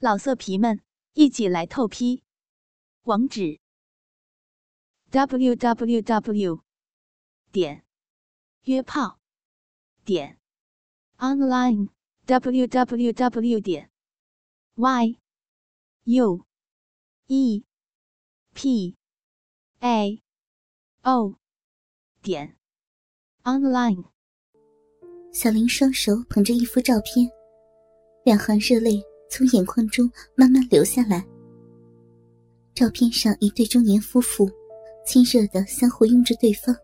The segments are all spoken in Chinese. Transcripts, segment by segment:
老色皮们，一起来透批！网址：w w w 点约炮点 online w w w 点 y u e p a o 点 online。小林双手捧着一幅照片，两行热泪。从眼眶中慢慢流下来。照片上一对中年夫妇，亲热的相互拥着对方，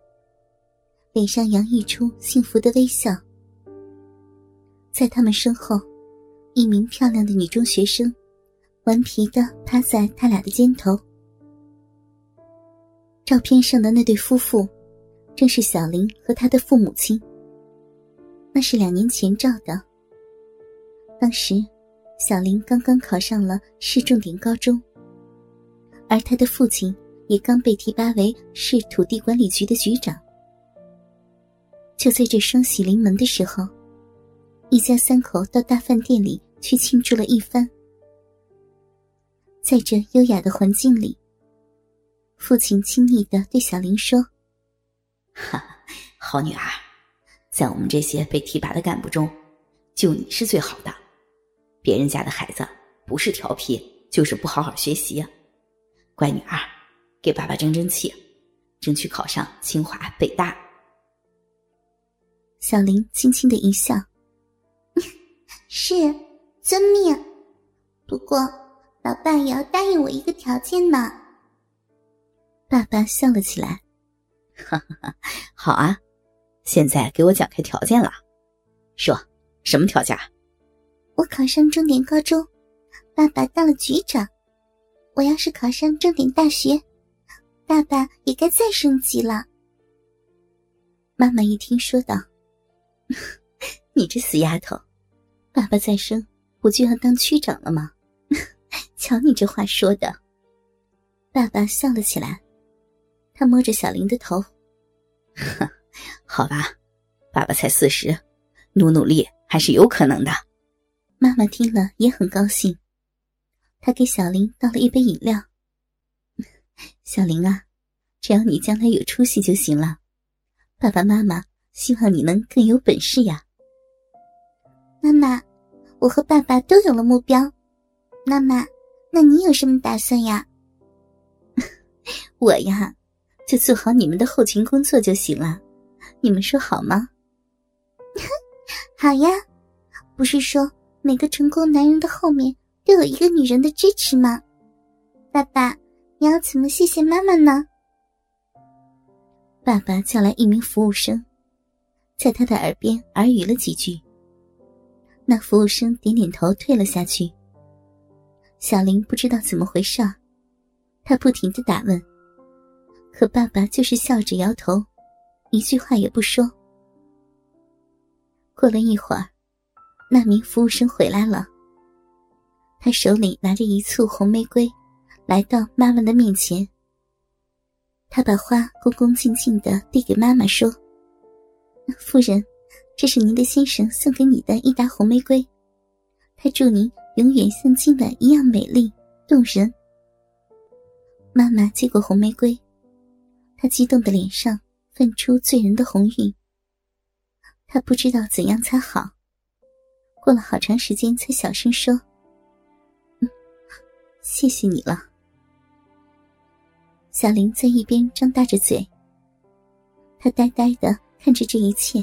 脸上洋溢出幸福的微笑。在他们身后，一名漂亮的女中学生，顽皮的趴在他俩的肩头。照片上的那对夫妇，正是小林和他的父母亲。那是两年前照的，当时。小林刚刚考上了市重点高中，而他的父亲也刚被提拔为市土地管理局的局长。就在这双喜临门的时候，一家三口到大饭店里去庆祝了一番。在这优雅的环境里，父亲亲昵的对小林说：“哈，好女儿，在我们这些被提拔的干部中，就你是最好的。”别人家的孩子不是调皮，就是不好好学习。乖女儿，给爸爸争争气，争取考上清华北大。小林轻轻的一笑：“ 是，遵命。不过，老爸也要答应我一个条件呢。”爸爸笑了起来：“哈哈，好啊，现在给我讲开条件了，说什么条件？”我考上重点高中，爸爸当了局长。我要是考上重点大学，爸爸也该再升级了。妈妈一听说道：“你这死丫头，爸爸再生不就要当区长了吗？瞧你这话说的。”爸爸笑了起来，他摸着小林的头：“哼好吧，爸爸才四十，努努力还是有可能的。”妈妈听了也很高兴，她给小林倒了一杯饮料。小林啊，只要你将来有出息就行了。爸爸妈妈希望你能更有本事呀。妈妈，我和爸爸都有了目标。妈妈，那你有什么打算呀？我呀，就做好你们的后勤工作就行了。你们说好吗？好呀，不是说。每个成功男人的后面都有一个女人的支持吗？爸爸，你要怎么谢谢妈妈呢？爸爸叫来一名服务生，在他的耳边耳语了几句。那服务生点点头，退了下去。小林不知道怎么回事，他不停的打问，可爸爸就是笑着摇头，一句话也不说。过了一会儿。那名服务生回来了，他手里拿着一簇红玫瑰，来到妈妈的面前。他把花恭恭敬敬的递给妈妈，说：“夫人，这是您的先生送给你的一打红玫瑰，他祝您永远像今晚一样美丽动人。”妈妈接过红玫瑰，她激动的脸上泛出醉人的红晕。她不知道怎样才好。过了好长时间，才小声说：“嗯，谢谢你了。”小林在一边张大着嘴，他呆呆的看着这一切。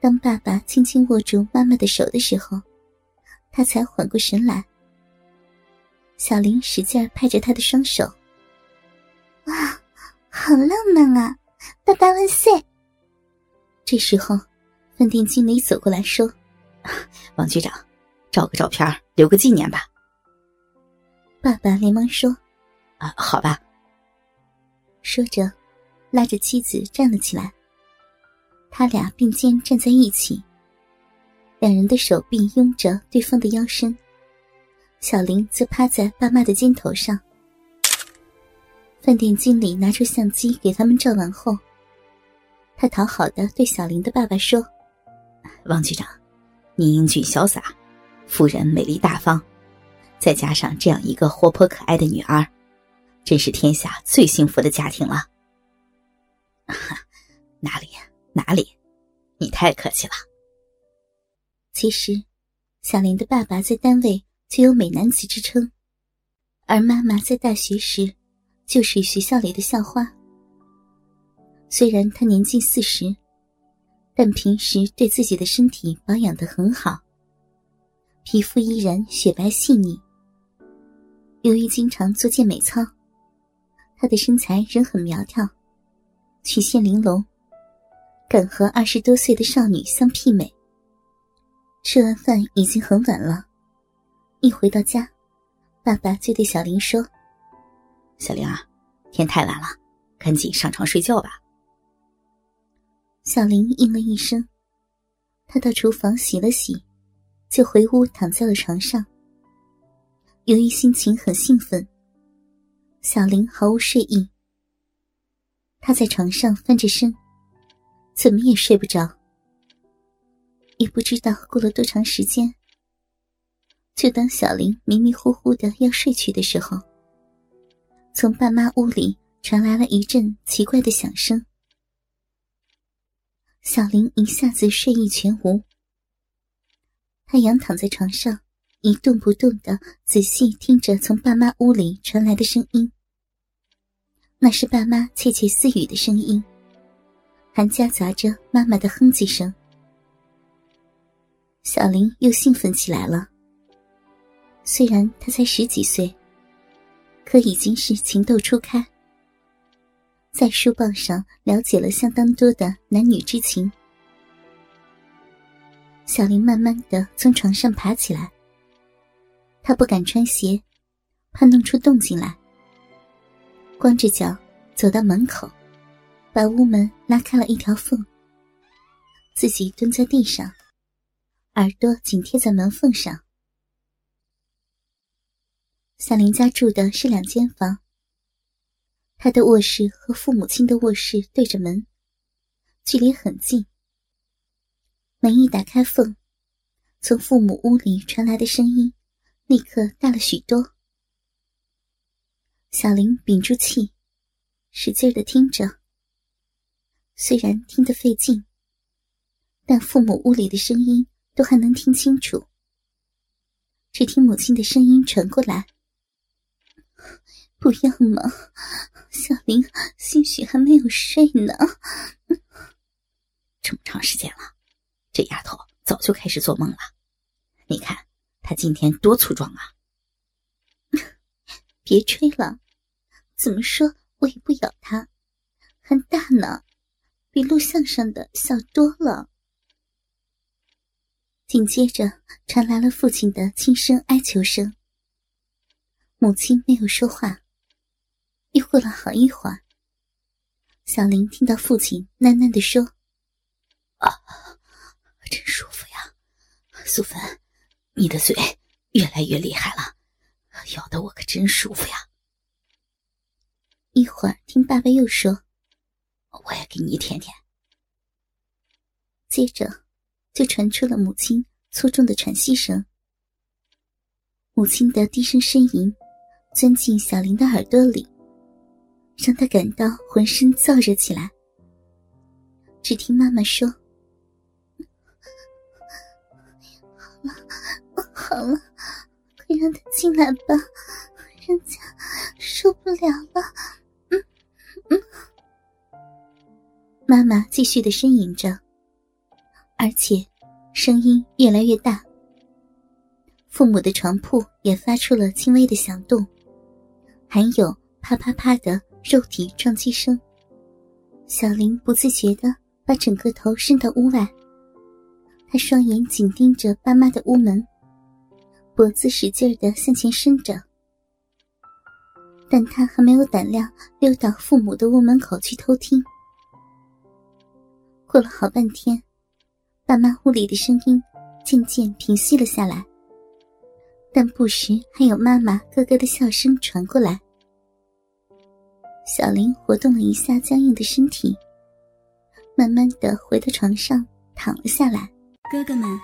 当爸爸轻轻握住妈妈的手的时候，他才缓过神来。小林使劲拍着他的双手：“哇，好浪漫啊！爸爸万岁！”这时候，饭店经理走过来说。王局长，照个照片留个纪念吧。爸爸连忙说：“啊，好吧。”说着，拉着妻子站了起来。他俩并肩站在一起，两人的手臂拥着对方的腰身。小林则趴在爸妈的肩头上。饭店经理拿出相机给他们照完后，他讨好的对小林的爸爸说：“王局长。”你英俊潇洒，夫人美丽大方，再加上这样一个活泼可爱的女儿，真是天下最幸福的家庭了。哪里哪里，你太客气了。其实，小林的爸爸在单位就有美男子之称，而妈妈在大学时就是学校里的校花。虽然她年近四十，但平时对自己的身体保养的很好，皮肤依然雪白细腻。由于经常做健美操，她的身材仍很苗条，曲线玲珑，敢和二十多岁的少女相媲美。吃完饭已经很晚了，一回到家，爸爸就对小玲说：“小玲啊，天太晚了，赶紧上床睡觉吧。”小林应了一声，他到厨房洗了洗，就回屋躺在了床上。由于心情很兴奋，小林毫无睡意。他在床上翻着身，怎么也睡不着。也不知道过了多长时间，就当小林迷迷糊糊的要睡去的时候，从爸妈屋里传来了一阵奇怪的响声。小林一下子睡意全无，他仰躺在床上。一动不动的仔细听着从爸妈屋里传来的声音，那是爸妈窃窃私语的声音，还夹杂着妈妈的哼唧声。小林又兴奋起来了。虽然他才十几岁，可已经是情窦初开，在书报上了解了相当多的男女之情。小林慢慢的从床上爬起来。他不敢穿鞋，怕弄出动静来。光着脚走到门口，把屋门拉开了一条缝。自己蹲在地上，耳朵紧贴在门缝上。小林家住的是两间房，他的卧室和父母亲的卧室对着门，距离很近。门一打开缝，从父母屋里传来的声音。立刻大了许多。小林屏住气，使劲的听着。虽然听得费劲，但父母屋里的声音都还能听清楚。只听母亲的声音传过来：“不要嘛，小林兴许还没有睡呢。这么长时间了，这丫头早就开始做梦了。你看。”她今天多粗壮啊！别吹了，怎么说我也不咬他，很大呢，比录像上的小多了。紧接着传来了父亲的轻声哀求声。母亲没有说话。又过了好一会儿，小林听到父亲喃喃的说：“啊，真舒服呀，素芬。”你的嘴越来越厉害了，咬得我可真舒服呀！一会儿听爸爸又说：“我也给你舔舔。”接着就传出了母亲粗重的喘息声。母亲的低声呻吟钻进小林的耳朵里，让他感到浑身燥热起来。只听妈妈说。好了，好了快让他进来吧，人家受不了了。嗯嗯，妈妈继续的呻吟着，而且声音越来越大。父母的床铺也发出了轻微的响动，还有啪啪啪的肉体撞击声。小林不自觉的把整个头伸到屋外，他双眼紧盯着爸妈的屋门。脖子使劲的向前伸着，但他还没有胆量溜到父母的屋门口去偷听。过了好半天，爸妈屋里的声音渐渐平息了下来，但不时还有妈妈咯咯的笑声传过来。小林活动了一下僵硬的身体，慢慢的回到床上躺了下来。哥哥们，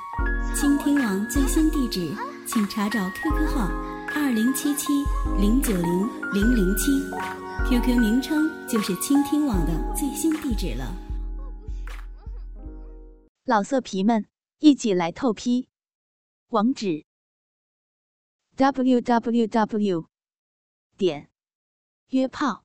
倾听网最新地址。请查找 QQ 号二零七七零九零零零七，QQ 名称就是倾听网的最新地址了。老色皮们，一起来透批，网址：w w w 点约炮